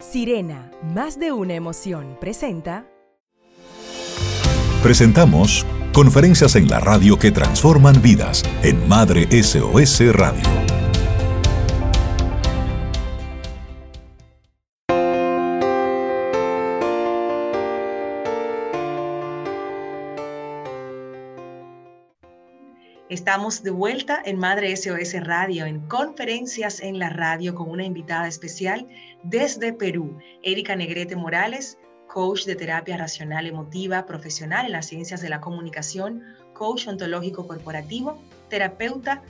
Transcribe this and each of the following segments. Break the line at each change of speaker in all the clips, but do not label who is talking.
Sirena, más de una emoción, presenta.
Presentamos conferencias en la radio que transforman vidas en Madre SOS Radio.
Estamos de vuelta en Madre SOS Radio, en conferencias en la radio con una invitada especial desde Perú, Erika Negrete Morales, coach de terapia racional emotiva, profesional en las ciencias de la comunicación, coach ontológico corporativo, terapeuta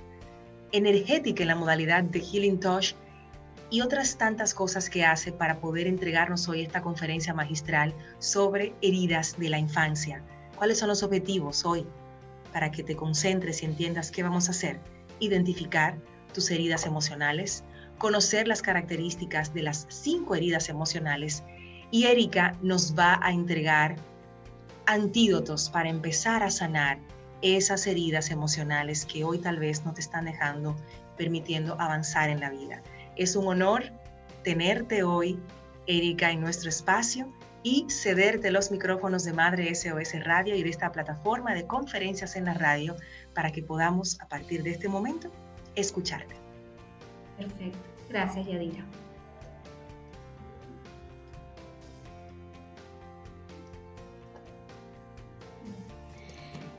energética en la modalidad de Healing Touch y otras tantas cosas que hace para poder entregarnos hoy esta conferencia magistral sobre heridas de la infancia. ¿Cuáles son los objetivos hoy? Para que te concentres y entiendas qué vamos a hacer. Identificar tus heridas emocionales, conocer las características de las cinco heridas emocionales y Erika nos va a entregar antídotos para empezar a sanar esas heridas emocionales que hoy tal vez no te están dejando, permitiendo avanzar en la vida. Es un honor tenerte hoy, Erika, en nuestro espacio y cederte los micrófonos de Madre SOS Radio y de esta plataforma de conferencias en la radio para que podamos a partir de este momento escucharte.
Perfecto. Gracias, Yadira.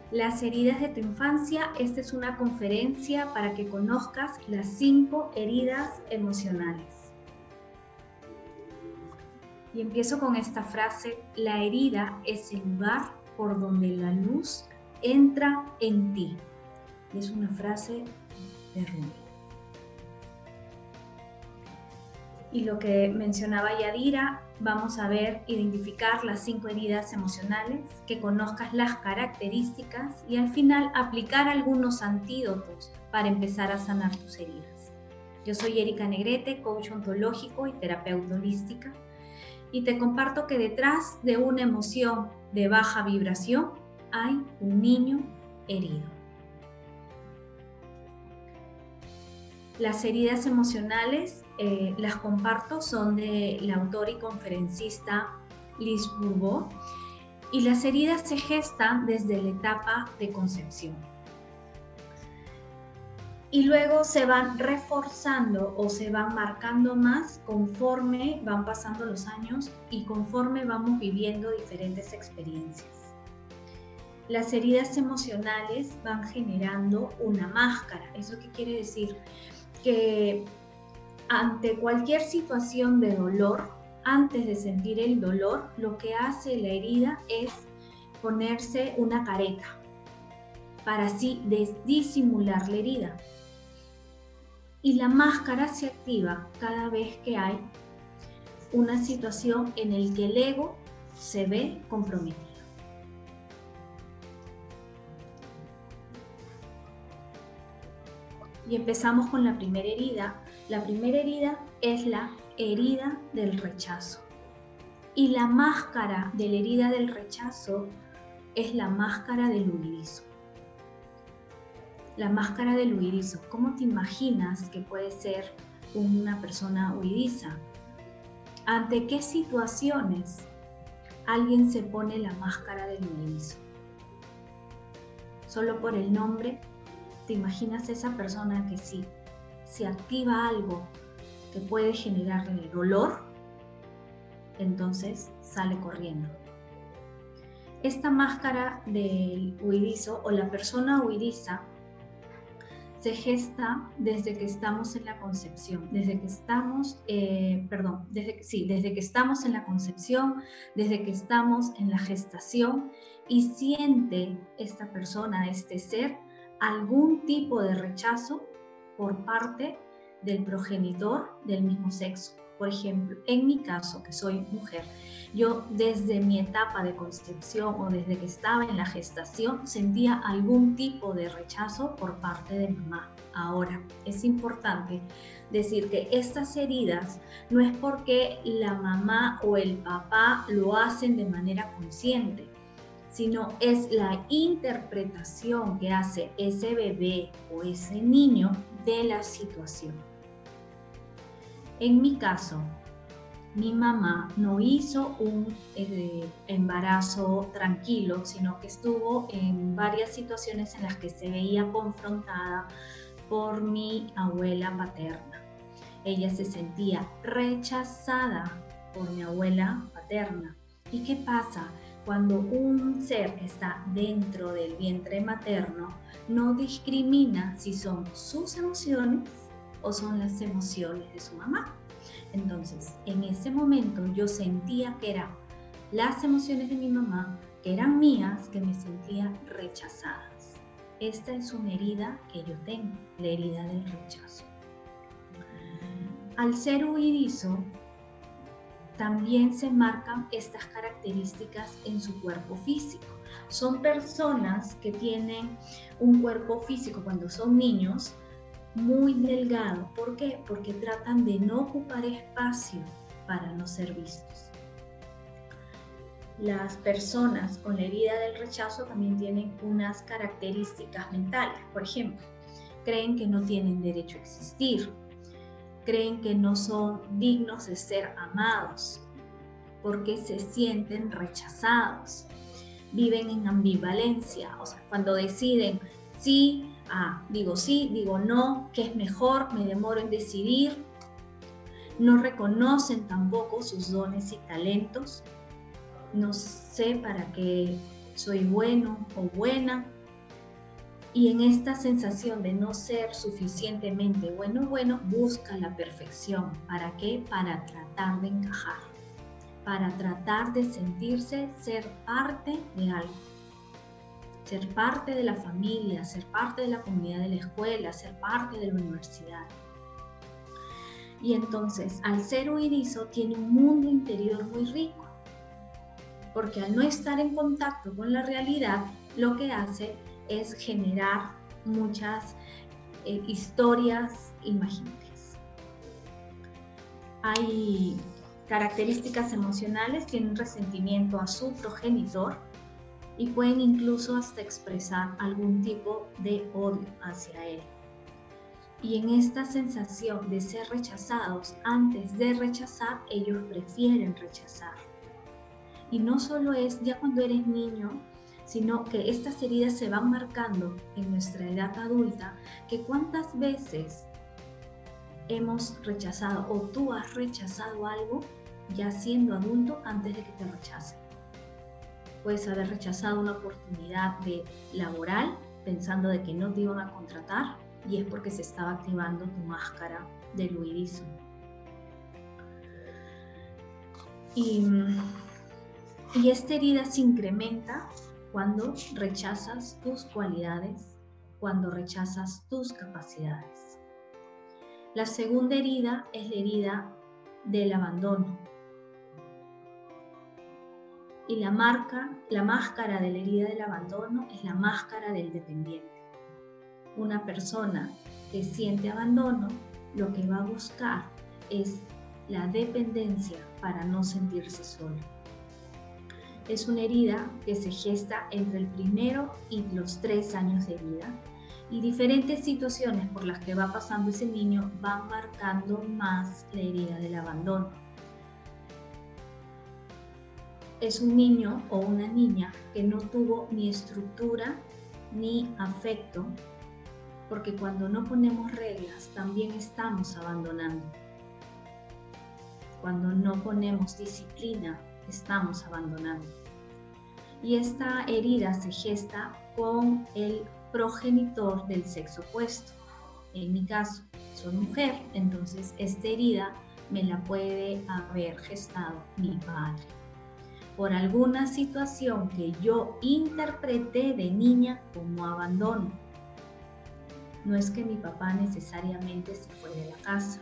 Las heridas de tu infancia, esta es una conferencia para que conozcas las cinco heridas emocionales. Y empiezo con esta frase, la herida es el lugar por donde la luz entra en ti. Y es una frase de Rumi. Y lo que mencionaba Yadira, vamos a ver, identificar las cinco heridas emocionales, que conozcas las características y al final aplicar algunos antídotos para empezar a sanar tus heridas. Yo soy Erika Negrete, coach ontológico y terapeuta holística y te comparto que detrás de una emoción de baja vibración hay un niño herido. Las heridas emocionales eh, las comparto, son de la autora y conferencista Liz Bourbeau y las heridas se gestan desde la etapa de concepción y luego se van reforzando o se van marcando más conforme van pasando los años y conforme vamos viviendo diferentes experiencias. Las heridas emocionales van generando una máscara. ¿Eso qué quiere decir? Que ante cualquier situación de dolor, antes de sentir el dolor, lo que hace la herida es ponerse una careta para así disimular la herida y la máscara se activa cada vez que hay una situación en la que el ego se ve comprometido. Y empezamos con la primera herida. La primera herida es la herida del rechazo. Y la máscara de la herida del rechazo es la máscara del huidismo la máscara del huidizo. ¿Cómo te imaginas que puede ser una persona huidiza? ¿Ante qué situaciones alguien se pone la máscara del huidizo? Solo por el nombre, ¿te imaginas esa persona que si se activa algo que puede generarle dolor, entonces sale corriendo? Esta máscara del huidizo o la persona huidiza se gesta desde que estamos en la concepción, desde que estamos, eh, perdón, desde, sí, desde que estamos en la concepción, desde que estamos en la gestación y siente esta persona, este ser, algún tipo de rechazo por parte del progenitor del mismo sexo. Por ejemplo, en mi caso, que soy mujer, yo desde mi etapa de concepción o desde que estaba en la gestación sentía algún tipo de rechazo por parte de mamá. Ahora, es importante decir que estas heridas no es porque la mamá o el papá lo hacen de manera consciente, sino es la interpretación que hace ese bebé o ese niño de la situación. En mi caso, mi mamá no hizo un eh, embarazo tranquilo, sino que estuvo en varias situaciones en las que se veía confrontada por mi abuela paterna. Ella se sentía rechazada por mi abuela paterna. ¿Y qué pasa? Cuando un ser está dentro del vientre materno, no discrimina si son sus emociones o son las emociones de su mamá. Entonces, en ese momento yo sentía que eran las emociones de mi mamá, que eran mías, que me sentía rechazadas. Esta es una herida que yo tengo, la herida del rechazo. Al ser huidizo, también se marcan estas características en su cuerpo físico. Son personas que tienen un cuerpo físico cuando son niños muy delgado. ¿Por qué? Porque tratan de no ocupar espacio para no ser vistos. Las personas con la herida del rechazo también tienen unas características mentales. Por ejemplo, creen que no tienen derecho a existir, creen que no son dignos de ser amados, porque se sienten rechazados, viven en ambivalencia, o sea, cuando deciden sí, ah, digo sí, digo no, qué es mejor, me demoro en decidir, no reconocen tampoco sus dones y talentos, no sé para qué soy bueno o buena, y en esta sensación de no ser suficientemente bueno, bueno, busca la perfección. ¿Para qué? Para tratar de encajar, para tratar de sentirse ser parte de algo, ser parte de la familia, ser parte de la comunidad de la escuela, ser parte de la universidad. Y entonces, al ser huidizo, tiene un mundo interior muy rico, porque al no estar en contacto con la realidad, lo que hace es generar muchas eh, historias imaginarias. Hay características emocionales, tienen resentimiento a su progenitor y pueden incluso hasta expresar algún tipo de odio hacia él. Y en esta sensación de ser rechazados, antes de rechazar, ellos prefieren rechazar. Y no solo es ya cuando eres niño, sino que estas heridas se van marcando en nuestra edad adulta, que cuántas veces hemos rechazado o tú has rechazado algo ya siendo adulto antes de que te rechacen. Puedes haber rechazado una oportunidad de laboral pensando de que no te iban a contratar y es porque se estaba activando tu máscara de huidizo. Y, y esta herida se incrementa cuando rechazas tus cualidades, cuando rechazas tus capacidades. La segunda herida es la herida del abandono. Y la marca, la máscara de la herida del abandono es la máscara del dependiente. Una persona que siente abandono lo que va a buscar es la dependencia para no sentirse solo es una herida que se gesta entre el primero y los tres años de vida y diferentes situaciones por las que va pasando ese niño van marcando más la herida del abandono. Es un niño o una niña que no tuvo ni estructura ni afecto, porque cuando no ponemos reglas también estamos abandonando. Cuando no ponemos disciplina, estamos abandonando y esta herida se gesta con el progenitor del sexo opuesto. En mi caso, soy mujer, entonces esta herida me la puede haber gestado mi padre. Por alguna situación que yo interpreté de niña como abandono. No es que mi papá necesariamente se fue de la casa,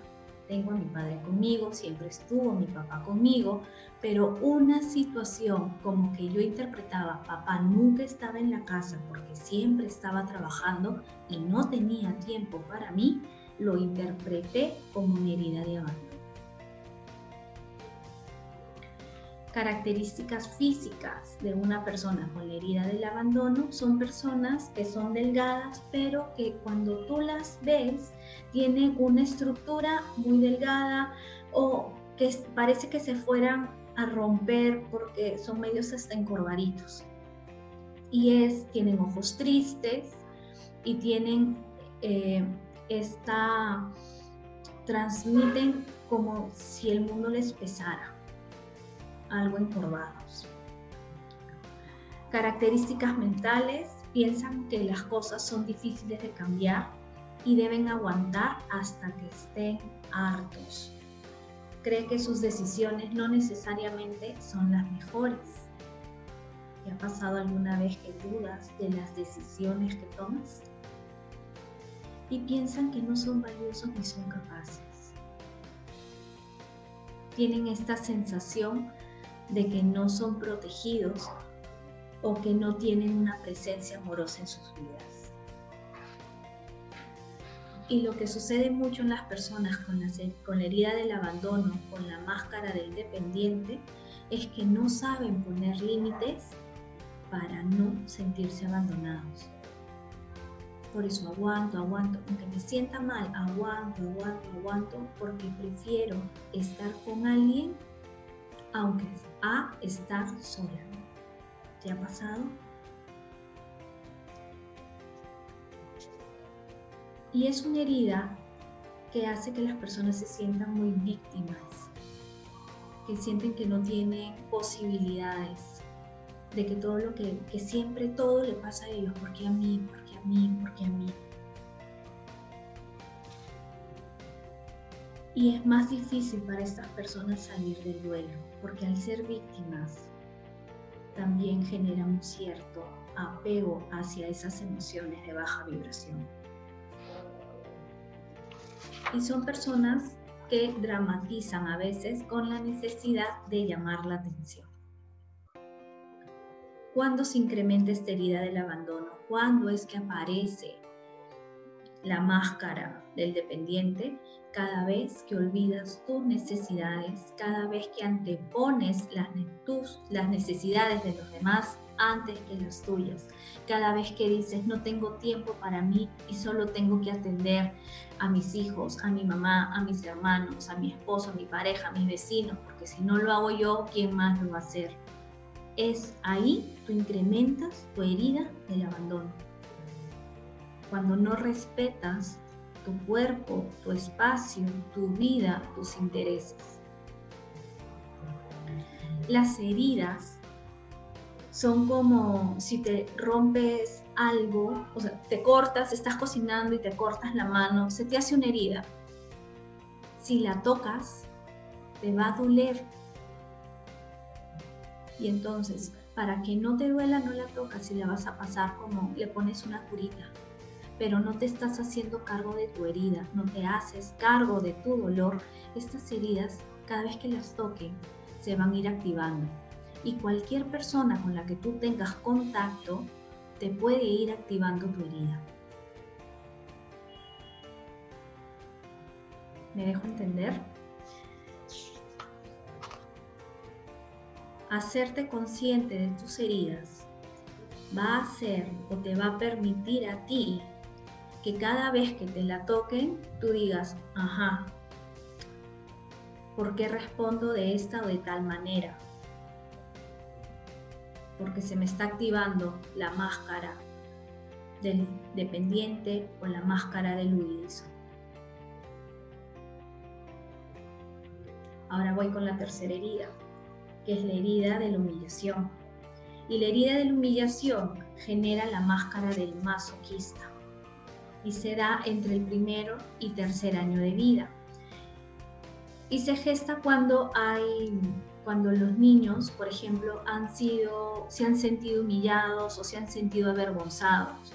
tengo a mi padre conmigo, siempre estuvo mi papá conmigo, pero una situación como que yo interpretaba, papá nunca estaba en la casa porque siempre estaba trabajando y no tenía tiempo para mí, lo interpreté como una herida de abandono. Características físicas de una persona con la herida del abandono son personas que son delgadas, pero que cuando tú las ves tienen una estructura muy delgada o que parece que se fueran a romper porque son medios hasta encorvaditos. Y es, tienen ojos tristes y tienen eh, esta, transmiten como si el mundo les pesara, algo encorvados. Características mentales, piensan que las cosas son difíciles de cambiar y deben aguantar hasta que estén hartos. Cree que sus decisiones no necesariamente son las mejores. ¿Te ha pasado alguna vez que dudas de las decisiones que tomas? Y piensan que no son valiosos ni son capaces. Tienen esta sensación de que no son protegidos o que no tienen una presencia amorosa en sus vidas. Y lo que sucede mucho en las personas con la, con la herida del abandono, con la máscara del dependiente, es que no saben poner límites para no sentirse abandonados. Por eso aguanto, aguanto, aunque me sienta mal, aguanto, aguanto, aguanto, porque prefiero estar con alguien, aunque a estar sola. ¿Te ha pasado? Y es una herida que hace que las personas se sientan muy víctimas, que sienten que no tienen posibilidades, de que todo lo que, que siempre todo le pasa a ellos, porque a mí, porque a mí, porque a mí. Y es más difícil para estas personas salir del duelo, porque al ser víctimas también genera un cierto apego hacia esas emociones de baja vibración y son personas que dramatizan a veces con la necesidad de llamar la atención. ¿Cuándo se incrementa esta herida del abandono? ¿Cuándo es que aparece la máscara del dependiente? Cada vez que olvidas tus necesidades, cada vez que antepones las, necesidades de los demás antes que las tuyas. Cada vez que dices, no tengo tiempo para mí y solo tengo que atender a mis hijos, a mi mamá, a mis hermanos, a mi esposo, a mi pareja, a mis vecinos, porque si no lo hago yo, ¿quién más lo va a hacer? Es ahí tú incrementas tu herida del abandono. Cuando no respetas tu cuerpo, tu espacio, tu vida, tus intereses. Las heridas son como si te rompes algo, o sea, te cortas, estás cocinando y te cortas la mano, se te hace una herida. Si la tocas, te va a doler. Y entonces, para que no te duela, no la tocas y la vas a pasar como le pones una curita. Pero no te estás haciendo cargo de tu herida, no te haces cargo de tu dolor. Estas heridas, cada vez que las toquen, se van a ir activando y cualquier persona con la que tú tengas contacto te puede ir activando tu herida. ¿Me dejo entender? Hacerte consciente de tus heridas va a hacer o te va a permitir a ti que cada vez que te la toquen, tú digas, ajá, ¿por qué respondo de esta o de tal manera? porque se me está activando la máscara del dependiente o la máscara del huidizo. Ahora voy con la tercera herida, que es la herida de la humillación. Y la herida de la humillación genera la máscara del masoquista y se da entre el primero y tercer año de vida. Y se gesta cuando hay cuando los niños, por ejemplo, han sido, se han sentido humillados o se han sentido avergonzados.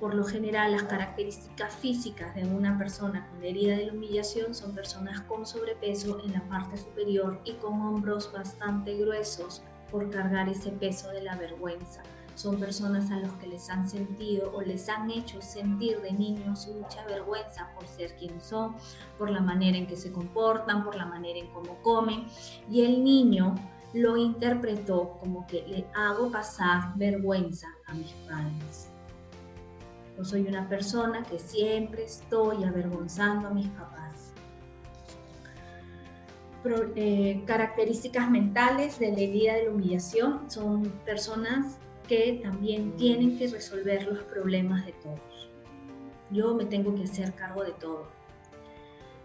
Por lo general, las características físicas de una persona con herida de la humillación son personas con sobrepeso en la parte superior y con hombros bastante gruesos por cargar ese peso de la vergüenza son personas a los que les han sentido o les han hecho sentir de niños mucha vergüenza por ser quienes son, por la manera en que se comportan, por la manera en cómo comen. Y el niño lo interpretó como que le hago pasar vergüenza a mis padres. Yo soy una persona que siempre estoy avergonzando a mis papás. eh, características mentales de la herida de la humillación son personas que también tienen que resolver los problemas de todos. Yo me tengo que hacer cargo de todo.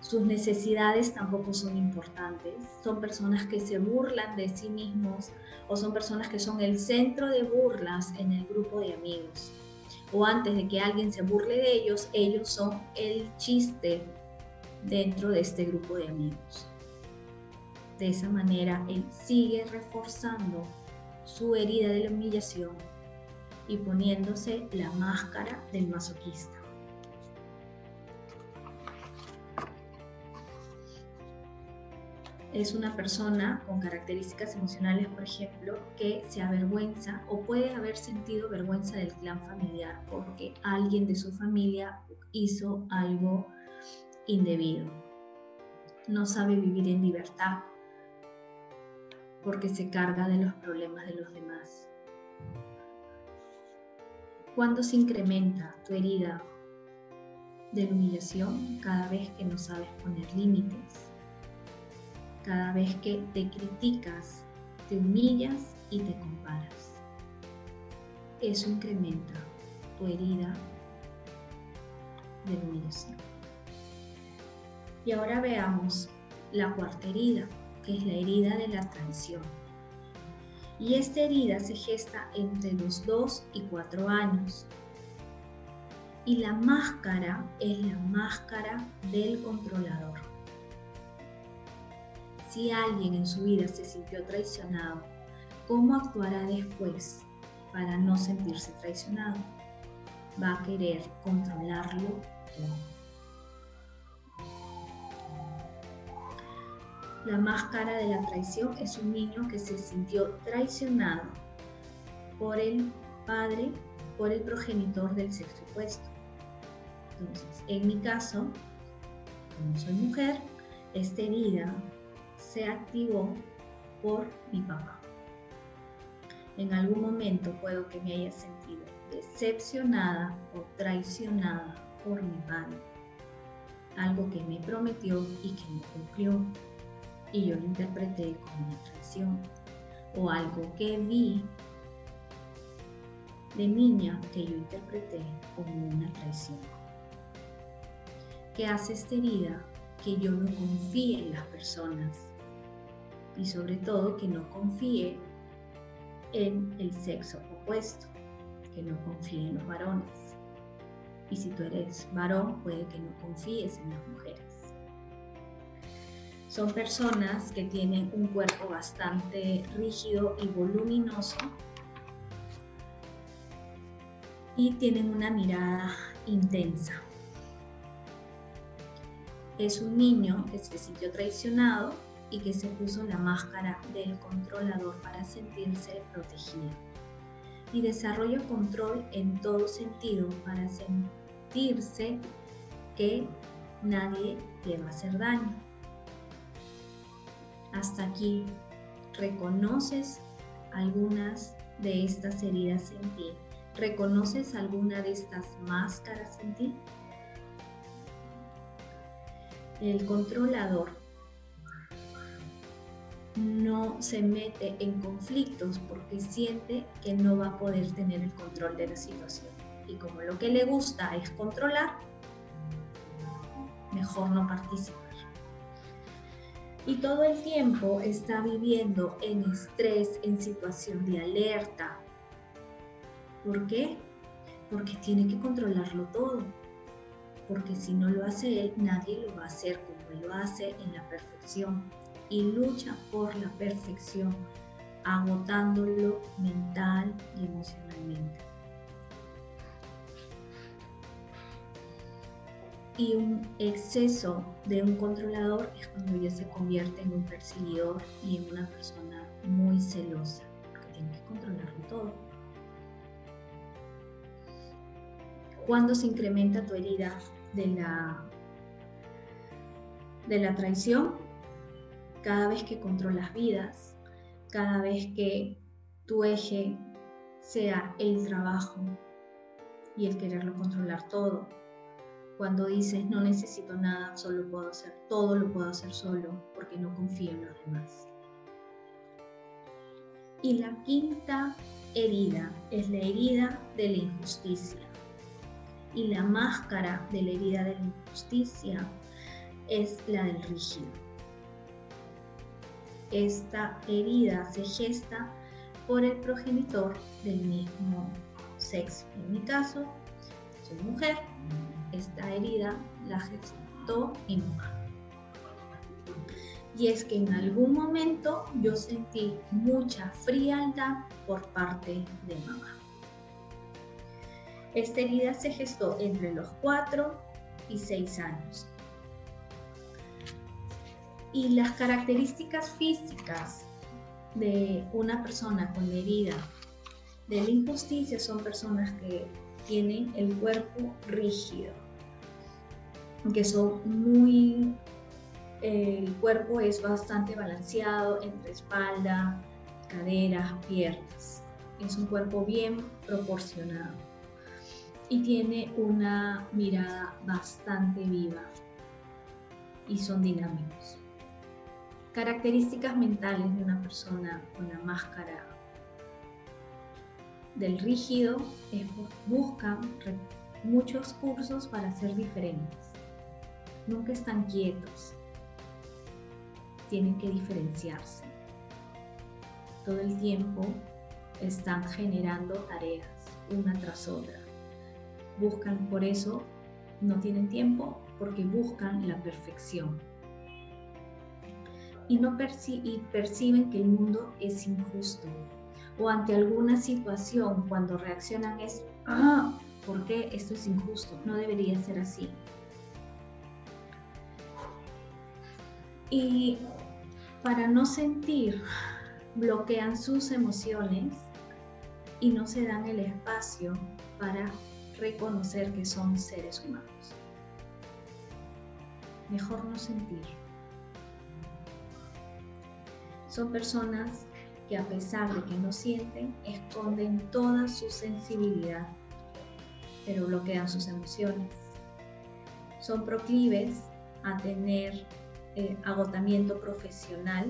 Sus necesidades tampoco son importantes. Son personas que se burlan de sí mismos o son personas que son el centro de burlas en el grupo de amigos. O antes de que alguien se burle de ellos, ellos son el chiste dentro de este grupo de amigos. De esa manera, él sigue reforzando su herida de la humillación y poniéndose la máscara del masoquista. es una persona con características emocionales, por ejemplo, que se avergüenza o puede haber sentido vergüenza del clan familiar porque alguien de su familia hizo algo indebido. No sabe vivir en libertad porque se carga de los problemas de los demás. Cuando se incrementa tu herida de humillación cada vez que no sabes poner límites cada vez que te criticas, te humillas y te comparas. Eso incrementa tu herida de humillación. Y ahora veamos la cuarta herida, que es la herida de la traición. Y esta herida se gesta entre los 2 y 4 años. Y la máscara es la máscara del controlador si alguien en su vida se sintió traicionado, ¿cómo actuará después para no sentirse traicionado? Va a querer controlarlo. La máscara de la traición es un niño que se sintió traicionado por el padre, por el progenitor del sexo opuesto. Entonces, en mi caso, como soy mujer, esta herida se activó por mi papá. En algún momento puedo que me haya sentido decepcionada o traicionada por mi padre. Algo que me prometió y que no cumplió. Y yo lo interpreté como una traición. O algo que vi de niña que yo interpreté como una traición. ¿Qué hace esta herida? Que yo no confíe en las personas y sobre todo que no confíe en el sexo opuesto, que no confíe en los varones. Y si tú eres varón, puede que no confíes en las mujeres. Son personas que tienen un cuerpo bastante rígido y voluminoso y tienen una mirada intensa. Es un niño que se sintió traicionado y que se puso la máscara del controlador para sentirse protegido. Y desarrolla control en todo sentido para sentirse que nadie le va a hacer daño. Hasta aquí, ¿reconoces algunas de estas heridas en ti? ¿Reconoces alguna de estas máscaras en ti? El controlador no se mete en conflictos porque siente que no va a poder tener el control de la situación. Y como lo que le gusta es controlar, mejor no participar. Y todo el tiempo está viviendo en estrés, en situación de alerta. ¿Por qué? Porque tiene que controlarlo todo. Porque si no lo hace él, nadie lo va a hacer como él lo hace en la perfección y lucha por la perfección, agotándolo mental y emocionalmente. Y un exceso de un controlador es cuando ya se convierte en un perseguidor y en una persona muy celosa, porque tiene que controlarlo todo. Cuando se incrementa tu herida de la, de la traición, cada vez que controlas vidas, cada vez que tu eje sea el trabajo y el quererlo controlar todo, Cuando dices no necesito nada, solo puedo hacer todo, lo puedo hacer solo porque no confío en los demás. Y la quinta herida es la herida de la injusticia. Y la máscara de la herida de la injusticia es la del rígido. Esta herida se gesta por el progenitor del mismo sexo. En mi caso, soy mujer, esta herida la gestó mi mamá. Y es que en algún momento yo sentí mucha frialdad por parte de mamá. Esta herida se gestó entre los 4 y 6 años. Y las características físicas de una persona con herida de la injusticia son personas que tienen el cuerpo rígido, que son muy, el cuerpo es bastante balanceado entre espalda, caderas, piernas. Es un cuerpo bien proporcionado y tiene una mirada bastante viva y son dinámicos. Características mentales de una persona con la máscara del rígido es buscan muchos cursos para ser diferentes. Nunca están quietos. Tienen que diferenciarse. Todo el tiempo están generando tareas una tras otra. Buscan por eso, no tienen tiempo porque buscan la perfección. Y no perciben que el mundo es injusto o ante alguna situación cuando reaccionan es, ah, ¿por qué esto es injusto? No debería ser así. Y para no sentir, bloquean sus emociones y no se dan el espacio para reconocer que son seres humanos. Mejor no sentir. Son personas que a pesar de que no sienten, esconden toda su sensibilidad, pero bloquean sus emociones. Son proclives a tener eh, agotamiento profesional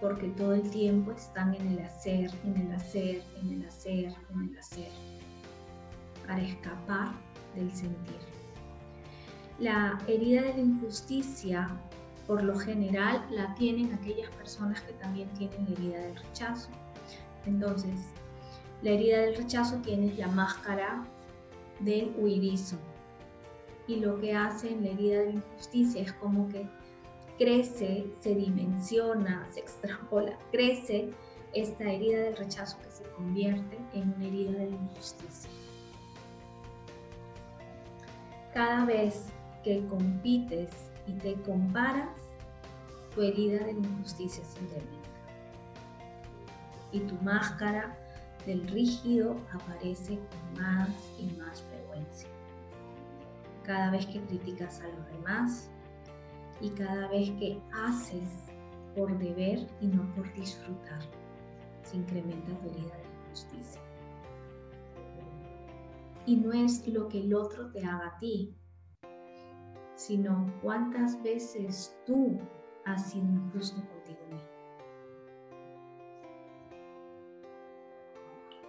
porque todo el tiempo están en el hacer, en el hacer, en el hacer, en el hacer, para escapar del sentir. La herida de la injusticia por lo general la tienen aquellas personas que también tienen la herida del rechazo. Entonces, la herida del rechazo tiene la máscara del huidizo. Y lo que hace en la herida de la injusticia es como que crece, se dimensiona, se extrapola, crece esta herida del rechazo que se convierte en una herida de la injusticia. Cada vez que compites y te comparas, tu herida de la injusticia se incrementa. Y tu máscara del rígido aparece con más y más frecuencia. Cada vez que criticas a los demás y cada vez que haces por deber y no por disfrutar, se incrementa tu herida de la injusticia. Y no es lo que el otro te haga a ti, sino cuántas veces tú has sido injusto contigo mismo.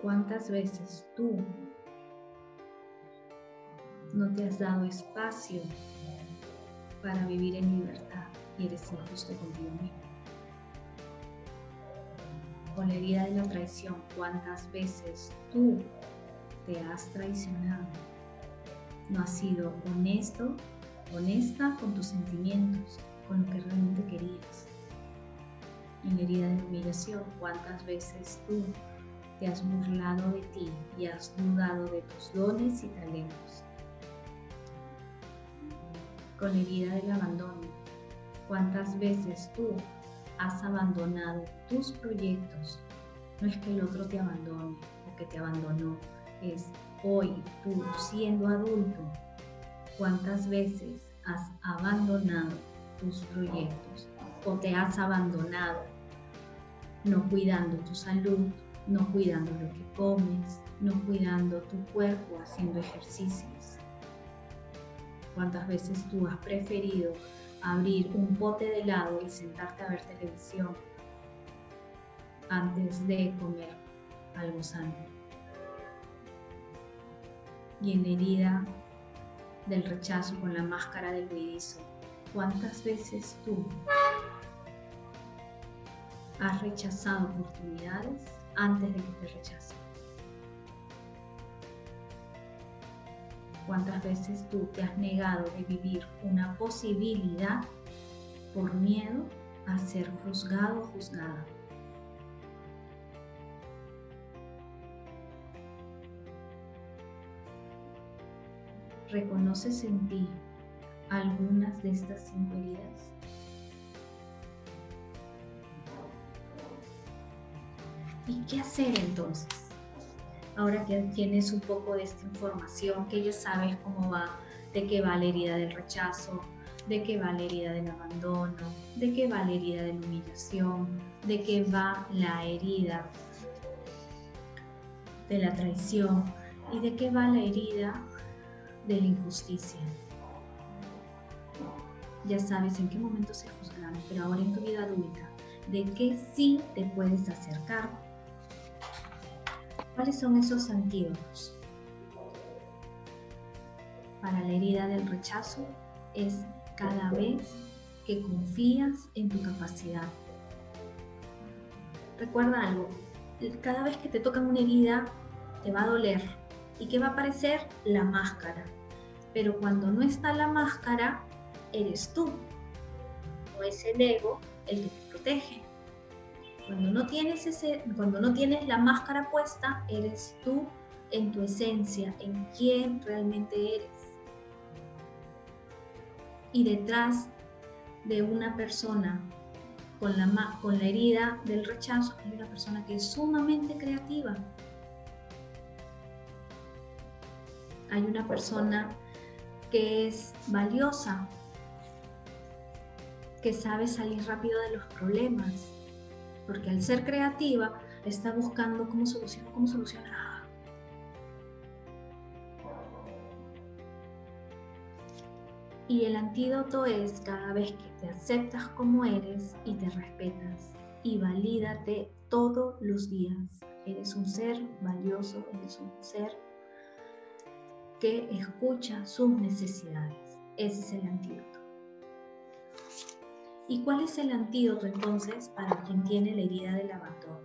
¿Cuántas veces tú no te has dado espacio para vivir en libertad y eres injusto contigo mismo? Con la herida de la traición, ¿cuántas veces tú te has traicionado? No has sido honesto honesta con tus sentimientos, con lo que realmente querías. En la herida de humillación, ¿cuántas veces tú te has burlado de ti y has dudado de tus dones y talentos? Con herida del abandono, ¿cuántas veces tú has abandonado tus proyectos? No es que el otro te abandone o que te abandonó, es hoy tú siendo adulto ¿Cuántas veces has abandonado tus proyectos o te has abandonado no cuidando tu salud, no cuidando lo que comes, no cuidando tu cuerpo haciendo ejercicios. ¿Cuántas veces tú has preferido abrir un pote de helado y sentarte a ver televisión antes de comer algo sano? Y en la herida del rechazo con la máscara del huidizo, ¿cuántas veces tú has rechazado oportunidades antes de que te rechacen? ¿Cuántas veces tú te has negado de vivir una posibilidad por miedo a ser juzgado o juzgada? ¿Reconoces en ti algunas de estas cinco heridas? ¿Y qué hacer entonces? Ahora que tienes un poco de esta información, que ya sabes cómo va, de qué va la herida del rechazo, de qué va la herida del abandono, de qué va la herida de la humillación, de qué va la herida de la traición y de qué va la herida de la injusticia. Ya sabes en qué momento se juzgaron, pero ahora en tu vida adulta, ¿de qué sí te puedes acercar ¿Cuáles son esos antídotos? Para la herida del rechazo es cada vez que confías en tu capacidad. Recuerda algo, cada vez que te tocan una herida te va a doler. ¿Y qué va a aparecer? La máscara. Pero cuando no está la máscara, eres tú. No es el ego el que te protege. Cuando no tienes ese, cuando no tienes la máscara puesta, eres tú en tu esencia, en quién realmente eres. Y detrás de una persona con la, con la herida del rechazo hay una persona que es sumamente creativa. Hay una persona que es valiosa, que sabe salir rápido de los problemas, porque al ser creativa está buscando cómo solucionar, cómo solucionar. Y el antídoto es cada vez que te aceptas como eres y te respetas y valídate todos los días. Eres un ser valioso, eres un ser que escucha sus necesidades. Ese es el antídoto. ¿Y cuál es el antídoto entonces para quien tiene la herida del abandono?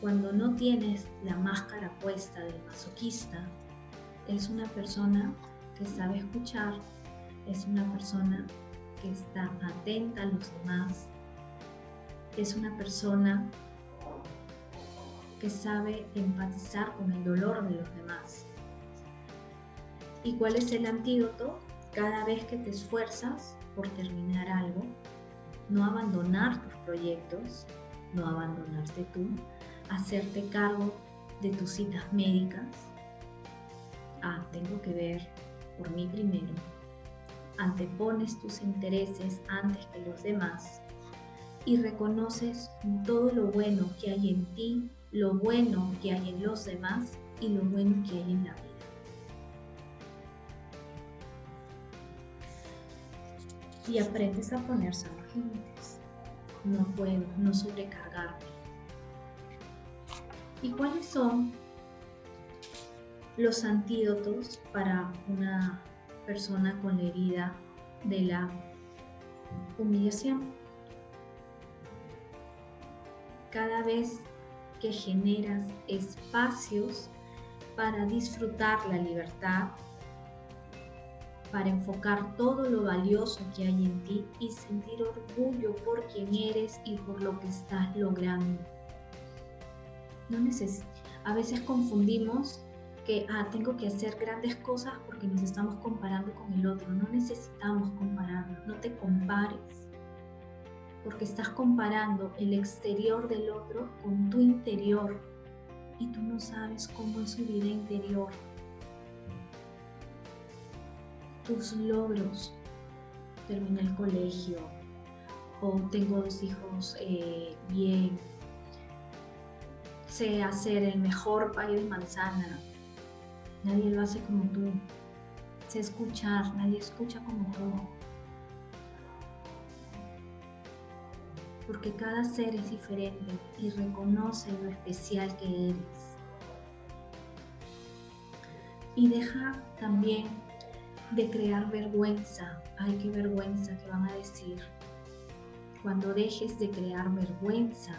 Cuando no tienes la máscara puesta del masoquista, es una persona que sabe escuchar, es una persona que está atenta a los demás, es una persona que sabe empatizar con el dolor de los demás. ¿Y cuál es el antídoto? Cada vez que te esfuerzas por terminar algo, no abandonar tus proyectos, no abandonarte tú, hacerte cargo de tus citas médicas. Ah, tengo que ver por mí primero. Antepones tus intereses antes que los demás y reconoces todo lo bueno que hay en ti, lo bueno que hay en los demás y lo bueno que hay en la vida. Y aprendes a poner límites. No puedo, no sobrecargarme. ¿Y cuáles son los antídotos para una persona con la herida de la humillación? Cada vez que generas espacios para disfrutar la libertad, para enfocar todo lo valioso que hay en ti y sentir orgullo por quien eres y por lo que estás logrando. No a veces confundimos que ah, tengo que hacer grandes cosas porque nos estamos comparando con el otro. No necesitamos compararnos, no te compares, porque estás comparando el exterior del otro con tu interior y tú no sabes cómo es su vida interior tus logros. Terminé el colegio o tengo dos hijos eh, bien sé hacer el mejor pay de manzana. Nadie lo hace como tú. Sé escuchar, nadie escucha como tú. Porque cada ser es diferente y reconoce lo especial que eres. Y deja también de crear vergüenza. Ay, qué vergüenza que van a decir. Cuando dejes de crear vergüenza,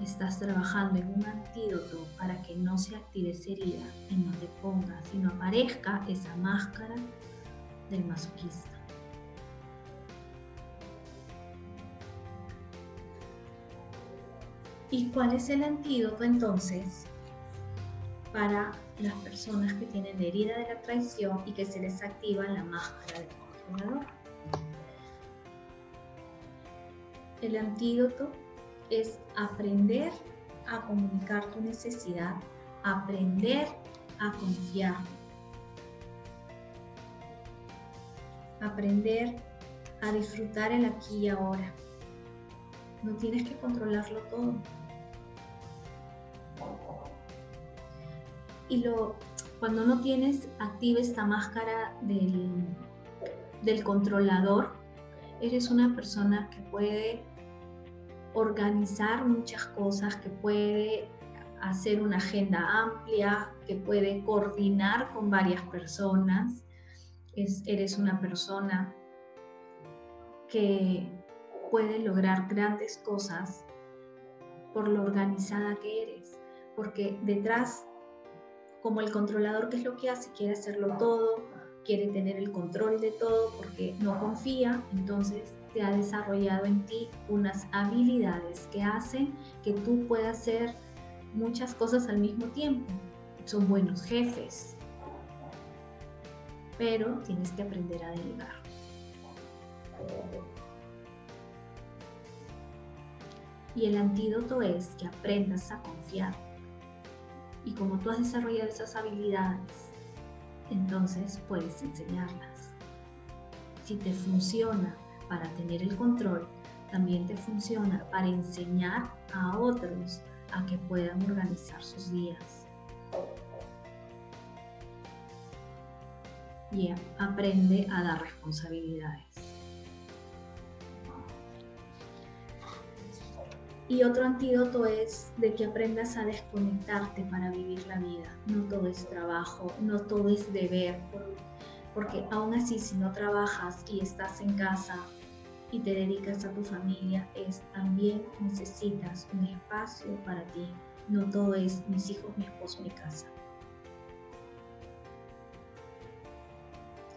estás trabajando en un antídoto para que no se active esa herida y no ponga, sino aparezca esa máscara del masoquista. ¿Y cuál es el antídoto entonces para las personas que tienen herida de la traición y que se les activa la máscara del controlador? El antídoto es aprender a comunicar tu necesidad, aprender a confiar, aprender a disfrutar el aquí y ahora. No tienes que controlarlo todo. Y lo, cuando no tienes activa esta máscara del, del controlador, eres una persona que puede organizar muchas cosas, que puede hacer una agenda amplia, que puede coordinar con varias personas. eres una persona que puede lograr grandes cosas por lo organizada que eres, porque detrás, como el controlador, ¿qué es lo que hace? Quiere hacerlo todo, quiere tener el control de todo porque no confía, entonces ha desarrollado en ti unas habilidades que hacen que tú puedas hacer muchas cosas al mismo tiempo. Son buenos jefes, pero tienes que aprender a delegar. Y el antídoto es que aprendas a confiar. Y como tú has desarrollado esas habilidades, entonces puedes enseñarlas. Si te funciona para tener el control, también te funciona para enseñar a otros a que puedan organizar sus días. Y aprende a dar responsabilidades. Y otro antídoto es de que aprendas a desconectarte para vivir la vida. No todo es trabajo, no todo es deber, porque aún así si no trabajas y estás en casa y te dedicas a tu familia, es también necesitas un espacio para ti. No todo es mis hijos, mi esposo, mi casa.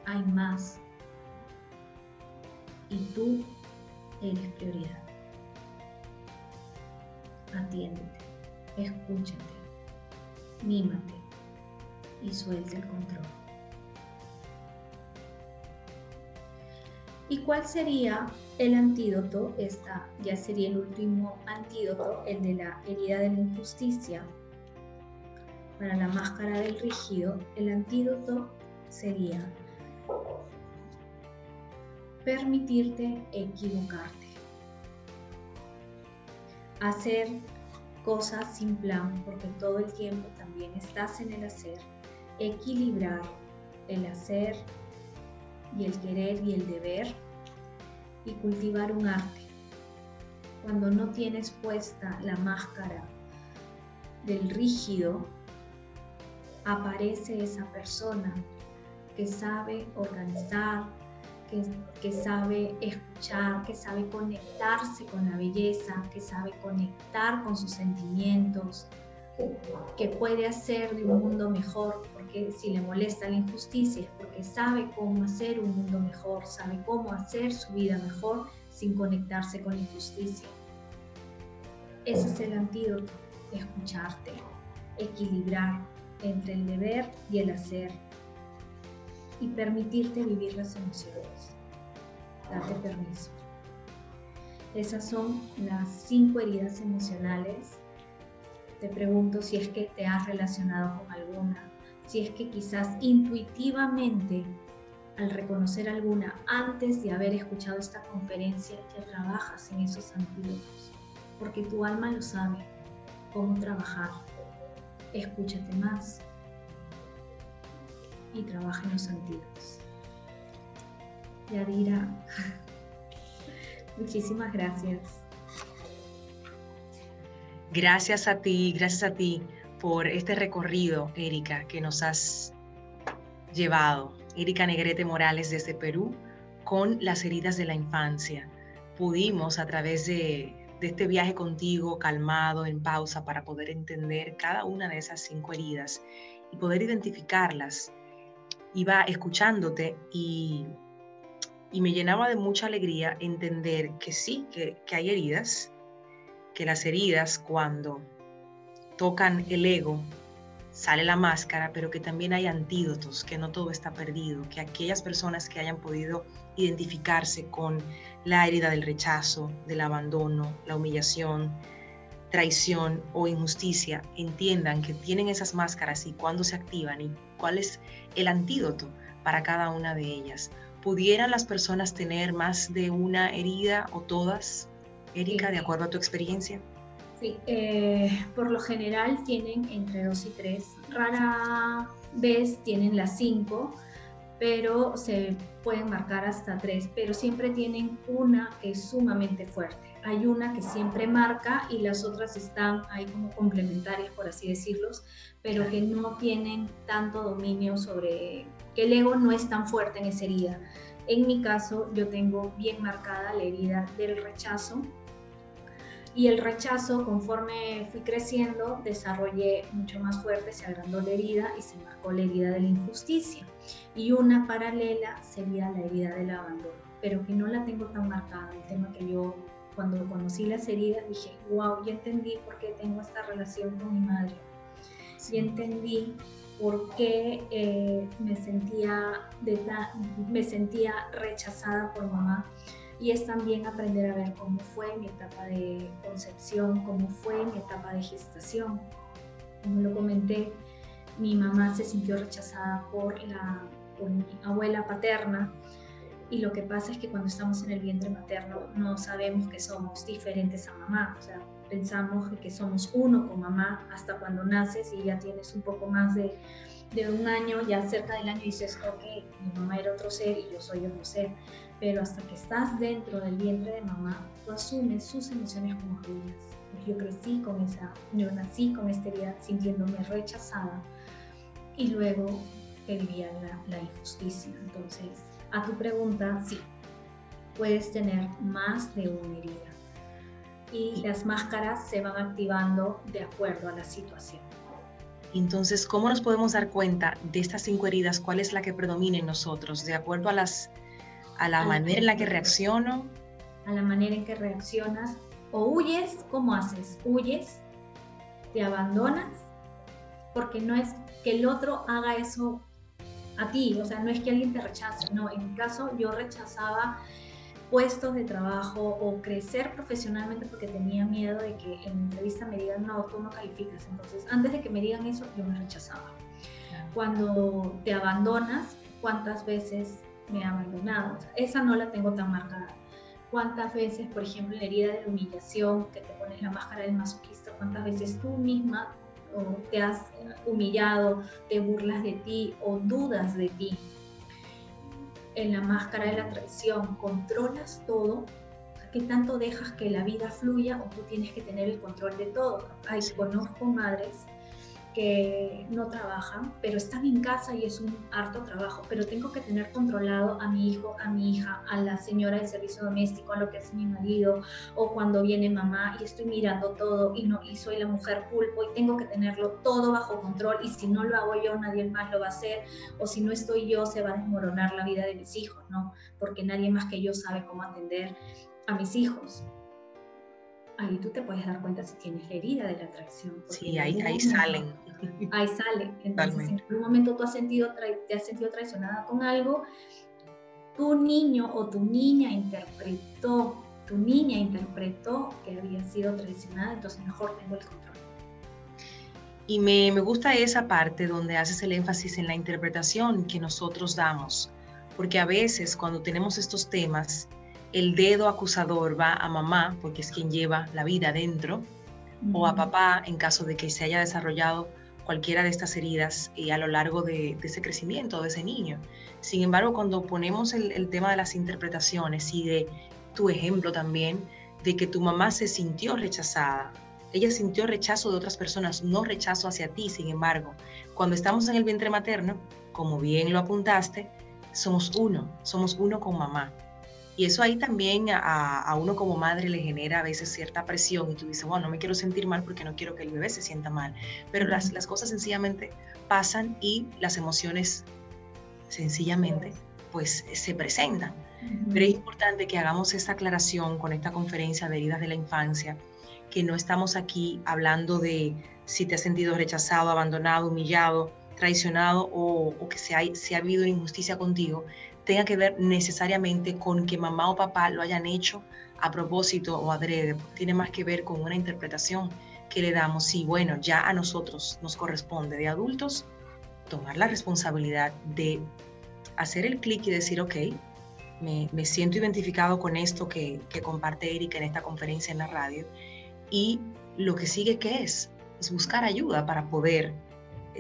Hay más. Y tú eres prioridad. Atiéndete, escúchate, mímate y suelta el control. ¿Y cuál sería el antídoto? Esta ya sería el último antídoto, el de la herida de la injusticia. Para la máscara del rígido, el antídoto sería permitirte equivocarte. Hacer cosas sin plan, porque todo el tiempo también estás en el hacer. Equilibrar el hacer y el querer y el deber y cultivar un arte. Cuando no tienes puesta la máscara del rígido, aparece esa persona que sabe organizar, que, sabe escuchar, que sabe conectarse con la belleza, que sabe conectar con sus sentimientos, que puede hacer de un mundo mejor, porque si le molesta la injusticia es porque sabe cómo hacer un mundo mejor, sabe cómo hacer su vida mejor sin conectarse con la injusticia. Ese es el antídoto, escucharte, equilibrar entre el deber y el hacer y permitirte vivir las emociones. Date permiso. Esas son las cinco heridas emocionales te pregunto si es que te has relacionado con alguna, si es que quizás intuitivamente al reconocer alguna antes de haber escuchado esta conferencia ya trabajas en esos antídotos, porque tu alma lo sabe, cómo trabajar. Escúchate más y trabaja en los sentidos. Yadira, muchísimas gracias.
Gracias a ti, gracias a ti por este recorrido, Erika, que nos has llevado. Erika Negrete Morales desde Perú con las heridas de la infancia. Pudimos a través de, de este viaje contigo, calmado, en pausa, para poder entender cada una de esas cinco heridas y poder identificarlas. Iba escuchándote y, y me llenaba de mucha alegría entender que sí, que, que hay heridas, que las heridas cuando tocan el ego sale la máscara, pero que también hay antídotos, que no todo está perdido, que aquellas personas que hayan podido identificarse con la herida del rechazo, del abandono, la humillación, traición o injusticia, entiendan que tienen esas máscaras y cuándo se activan y cuál es el antídoto para cada una de ellas. ¿Pudieran las personas tener más de una herida o todas, Erika, de acuerdo a tu experiencia?
Sí, eh, por lo general tienen entre dos y tres. Rara vez tienen las cinco, pero se pueden marcar hasta tres, pero siempre tienen una que es sumamente fuerte. Hay una que siempre marca y las otras están ahí como complementarias, por así decirlos, pero que no tienen tanto dominio sobre, que el ego no es tan fuerte en esa herida. En mi caso, yo tengo bien marcada la herida del rechazo, y el rechazo, conforme fui creciendo, desarrollé mucho más fuerte, se agrandó la herida y se marcó la herida de la injusticia. Y una paralela sería la herida del abandono, pero que no la tengo tan marcada. El tema que yo, cuando conocí las heridas, dije, wow, ya entendí por qué tengo esta relación con mi madre. Y entendí por qué eh, me, sentía de me sentía rechazada por mamá y es también aprender a ver cómo fue mi etapa de concepción, cómo fue mi etapa de gestación. Como lo comenté, mi mamá se sintió rechazada por, la, por mi abuela paterna y lo que pasa es que cuando estamos en el vientre materno no sabemos que somos diferentes a mamá, o sea, pensamos que somos uno con mamá hasta cuando naces y ya tienes un poco más de, de un año, ya cerca del año dices, ok, mi mamá era otro ser y yo soy otro ser pero hasta que estás dentro del vientre de mamá, tú asumes sus emociones como tuyas. Yo crecí con esa, yo nací con esta herida sintiéndome rechazada y luego vivía la, la injusticia. Entonces, a tu pregunta, sí, puedes tener más de una herida y las máscaras se van activando de acuerdo a la situación.
Entonces, ¿cómo nos podemos dar cuenta de estas cinco heridas? ¿Cuál es la que predomina en nosotros? De acuerdo a las a la manera en la que reacciono.
A la manera en que reaccionas. O huyes, ¿cómo haces? Huyes, te abandonas, porque no es que el otro haga eso a ti, o sea, no es que alguien te rechace, no, en mi caso yo rechazaba puestos de trabajo o crecer profesionalmente porque tenía miedo de que en entrevista me digan, no, tú no calificas. Entonces, antes de que me digan eso, yo me rechazaba. Cuando te abandonas, ¿cuántas veces me ha abandonado. esa no la tengo tan marcada. ¿Cuántas veces, por ejemplo, la herida de la humillación, que te pones la máscara del masoquista, cuántas veces tú misma te has humillado, te burlas de ti o dudas de ti? En la máscara de la traición, controlas todo. ¿Qué tanto dejas que la vida fluya o tú tienes que tener el control de todo? Ay, conozco madres que no trabajan, pero están en casa y es un harto trabajo, pero tengo que tener controlado a mi hijo, a mi hija, a la señora del servicio doméstico, a lo que hace mi marido, o cuando viene mamá y estoy mirando todo y, no, y soy la mujer pulpo y tengo que tenerlo todo bajo control y si no lo hago yo, nadie más lo va a hacer, o si no estoy yo, se va a desmoronar la vida de mis hijos, ¿no? Porque nadie más que yo sabe cómo atender a mis hijos ahí tú te puedes dar cuenta si tienes la herida de la atracción.
Sí, ahí, ahí salen.
Ahí salen. Entonces, en algún momento tú has sentido te has sentido traicionada con algo, tu niño o tu niña interpretó, tu niña interpretó que había sido traicionada, entonces mejor tengo el control.
Y me, me gusta esa parte donde haces el énfasis en la interpretación que nosotros damos, porque a veces cuando tenemos estos temas, el dedo acusador va a mamá, porque es quien lleva la vida dentro, o a papá en caso de que se haya desarrollado cualquiera de estas heridas y a lo largo de, ese crecimiento de ese niño. Sin embargo, cuando ponemos el, el tema de las interpretaciones y de tu ejemplo también, de que tu mamá se sintió rechazada, ella sintió rechazo de otras personas, no rechazo hacia ti. Sin embargo, cuando estamos en el vientre materno, como bien lo apuntaste, somos uno, somos uno con mamá. Y eso ahí también a, uno como madre le genera a veces cierta presión y tú dices, bueno, no me quiero sentir mal porque no quiero que el bebé se sienta mal. Pero las, las cosas sencillamente pasan y las emociones sencillamente pues se presentan. Pero es importante que hagamos esta aclaración con esta conferencia de heridas de la infancia, que no estamos aquí hablando de si te has sentido rechazado, abandonado, humillado, traicionado o, que se ha, ha habido injusticia contigo, tenga que ver necesariamente con que mamá o papá lo hayan hecho a propósito o adrede, tiene más que ver con una interpretación que le damos y bueno, ya a nosotros nos corresponde de adultos tomar la responsabilidad de hacer el clic y decir, ok, me, siento identificado con esto que, que, comparte Erika en esta conferencia en la radio y lo que sigue, ¿qué es? Es buscar ayuda para poder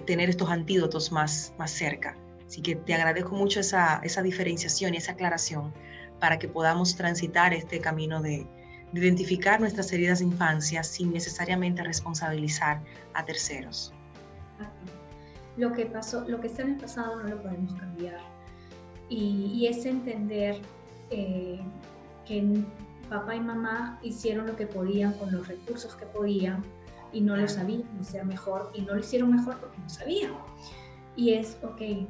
tener estos antídotos más, más cerca. Así que te agradezco mucho esa, esa diferenciación y esa aclaración para que podamos transitar este camino de, identificar nuestras heridas de infancia sin necesariamente responsabilizar a terceros.
Lo que pasó, lo que está en el pasado no lo podemos cambiar. Y, es entender eh, que papá y mamá hicieron lo que podían con los recursos que podían y no lo sabían hacer mejor y no lo hicieron mejor porque no sabían. Y es, ok,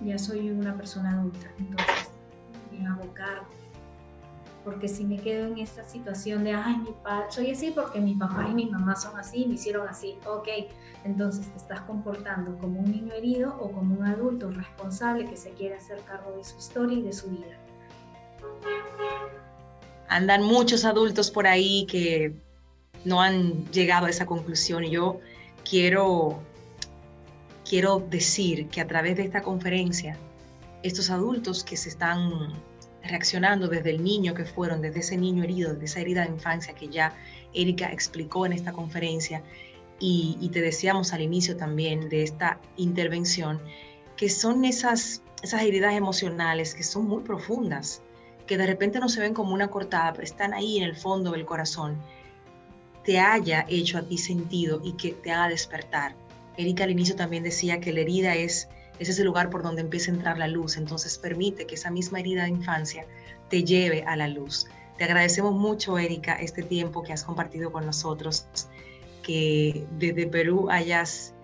ya soy una persona adulta, entonces me abocar, porque si me quedo en esta situación de, ay, mi padre, soy así porque mi papá y mi mamá son así, me hicieron así, ok, entonces te estás comportando como un niño herido o como un adulto responsable que se quiere hacer cargo de su historia y de su vida.
Andan muchos adultos por ahí que no han llegado a esa conclusión y yo quiero quiero decir que a través de esta conferencia, estos adultos que se están reaccionando desde el niño que fueron, desde ese niño herido, desde esa herida de infancia que ya Erika explicó en esta conferencia, y, te decíamos al inicio también de esta intervención, que son esas, esas heridas emocionales que son muy profundas, que de repente no se ven como una cortada, pero están ahí en el fondo del corazón, te haya hecho a ti sentido y que te haga despertar Erika al inicio también decía que la herida es, es ese lugar por donde empieza a entrar la luz, entonces permite que esa misma herida de infancia te lleve a la luz. Te agradecemos mucho, Erika, este tiempo que has compartido con nosotros, que desde Perú hayas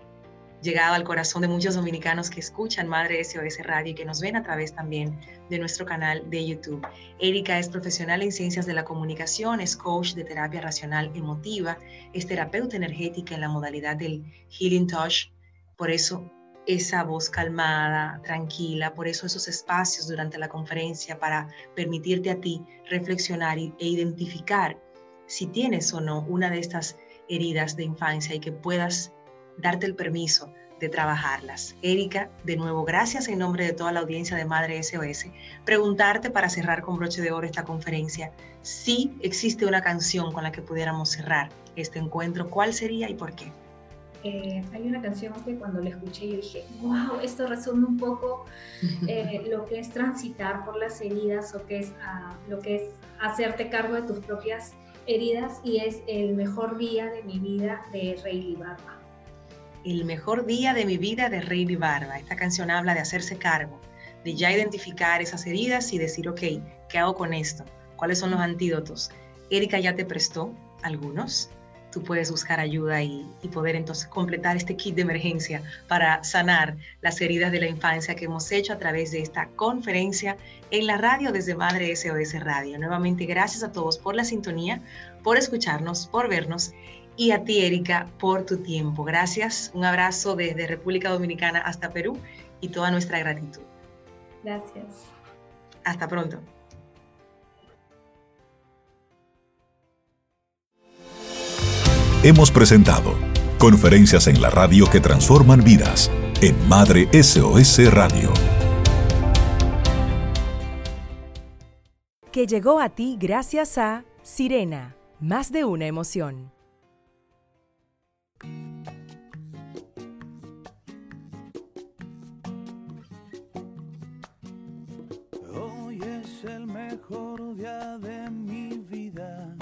llegado al corazón de muchos dominicanos que escuchan Madre SOS Radio y que nos ven a través también de nuestro canal de YouTube. Erika es profesional en ciencias de la comunicación, es coach de terapia racional emotiva, es terapeuta energética en la modalidad del Healing Touch. Por eso esa voz calmada, tranquila, por eso esos espacios durante la conferencia para permitirte a ti reflexionar e identificar si tienes o no una de estas heridas de infancia y que puedas darte el permiso de trabajarlas. Erika, de nuevo, gracias en nombre de toda la audiencia de Madre SOS. Preguntarte para cerrar con broche de oro esta conferencia, si existe una canción con la que pudiéramos cerrar este encuentro, ¿cuál sería y por qué?
Eh, hay una canción que cuando la escuché yo dije, wow, esto resume un poco eh, lo que es transitar por las heridas o que es, ah, lo que es hacerte cargo de tus propias heridas y es el mejor día de mi vida de Rey Barba.
El mejor día de mi vida de Rey Barba. Esta canción habla de hacerse cargo, de ya identificar esas heridas y decir, ok, ¿qué hago con esto? ¿Cuáles son los antídotos? Erika ya te prestó algunos. Tú puedes buscar ayuda y, y, poder entonces completar este kit de emergencia para sanar las heridas de la infancia que hemos hecho a través de esta conferencia en la radio desde Madre SOS Radio. Nuevamente, gracias a todos por la sintonía, por escucharnos, por vernos y a ti, Erika, por tu tiempo. Gracias. Un abrazo desde República Dominicana hasta Perú y toda nuestra gratitud.
Gracias.
Hasta pronto.
Hemos presentado conferencias en la radio que transforman vidas en Madre SOS Radio.
Que llegó a ti gracias a Sirena, más de una emoción.
Mejor día de mi vida.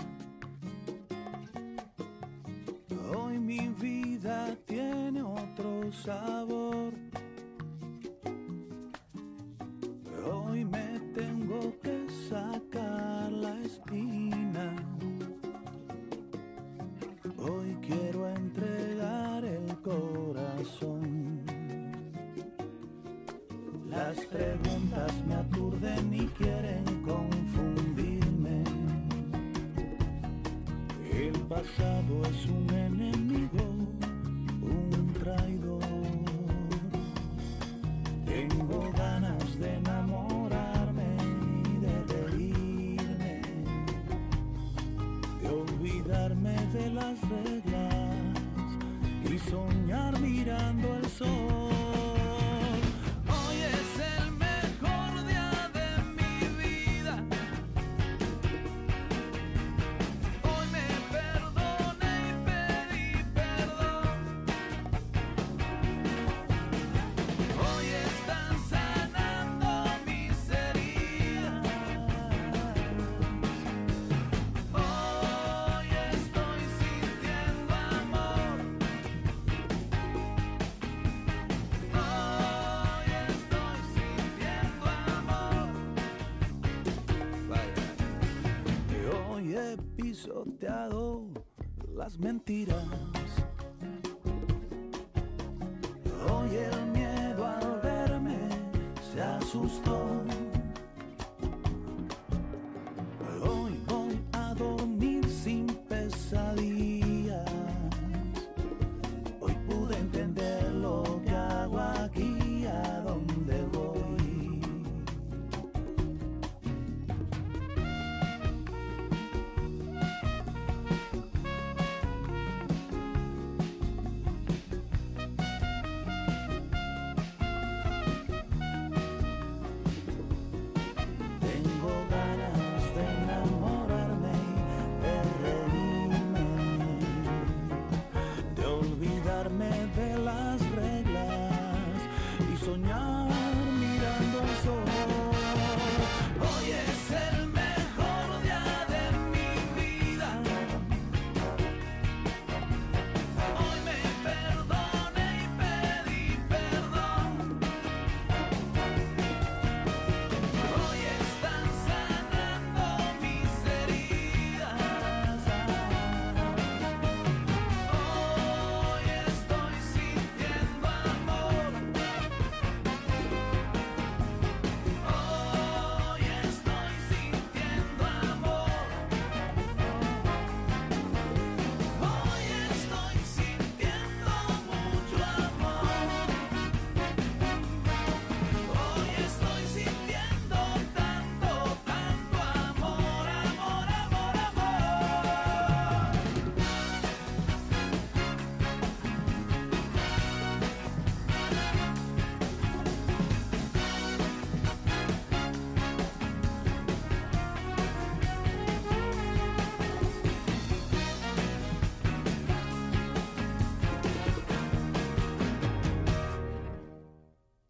Hoy mi vida tiene otro sabor. Hoy me tengo que sacar la espina. Hoy quiero entregar el corazón. Las preguntas me aturden y quieren pasado es un enemigo, las mentiras.